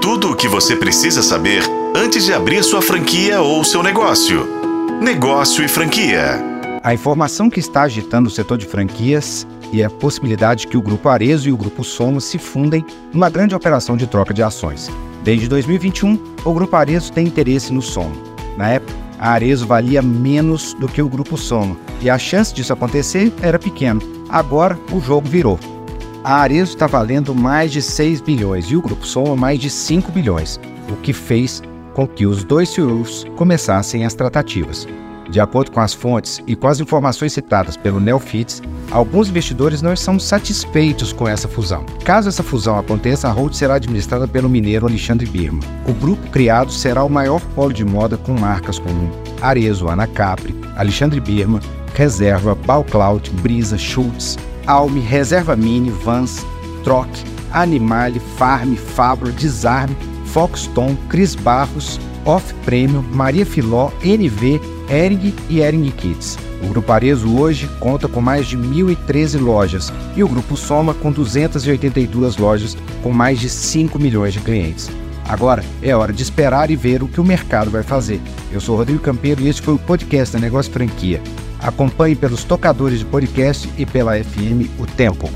Tudo o que você precisa saber antes de abrir sua franquia ou seu negócio. Negócio e franquia. A informação que está agitando o setor de franquias e a possibilidade que o Grupo Arezo e o Grupo Somo se fundem numa grande operação de troca de ações. Desde 2021, o Grupo Arezo tem interesse no Somo. Na época, a Arezo valia menos do que o Grupo Somo e a chance disso acontecer era pequena. Agora, o jogo virou. A Arezo está valendo mais de 6 bilhões e o Grupo Soma mais de 5 bilhões, o que fez com que os dois CEOs começassem as tratativas. De acordo com as fontes e com as informações citadas pelo Neofits, alguns investidores não estão satisfeitos com essa fusão. Caso essa fusão aconteça, a Hold será administrada pelo mineiro Alexandre Birman. O grupo criado será o maior polo de moda com marcas como Arezo, Anacapri, Alexandre Birman, Reserva, Balcloud, Brisa, Schultz, Alme, Reserva Mini, Vans, Troc, Animale, Farm, Fabro, Desarme, Foxton, Cris Barros, Off Premium, Maria Filó, NV, Ering e Ering Kids. O Grupo Arezo hoje conta com mais de 1.013 lojas e o Grupo Soma com 282 lojas com mais de 5 milhões de clientes. Agora é hora de esperar e ver o que o mercado vai fazer. Eu sou Rodrigo Campeiro e este foi o podcast da Negócio Franquia. Acompanhe pelos tocadores de podcast e pela FM O Tempo.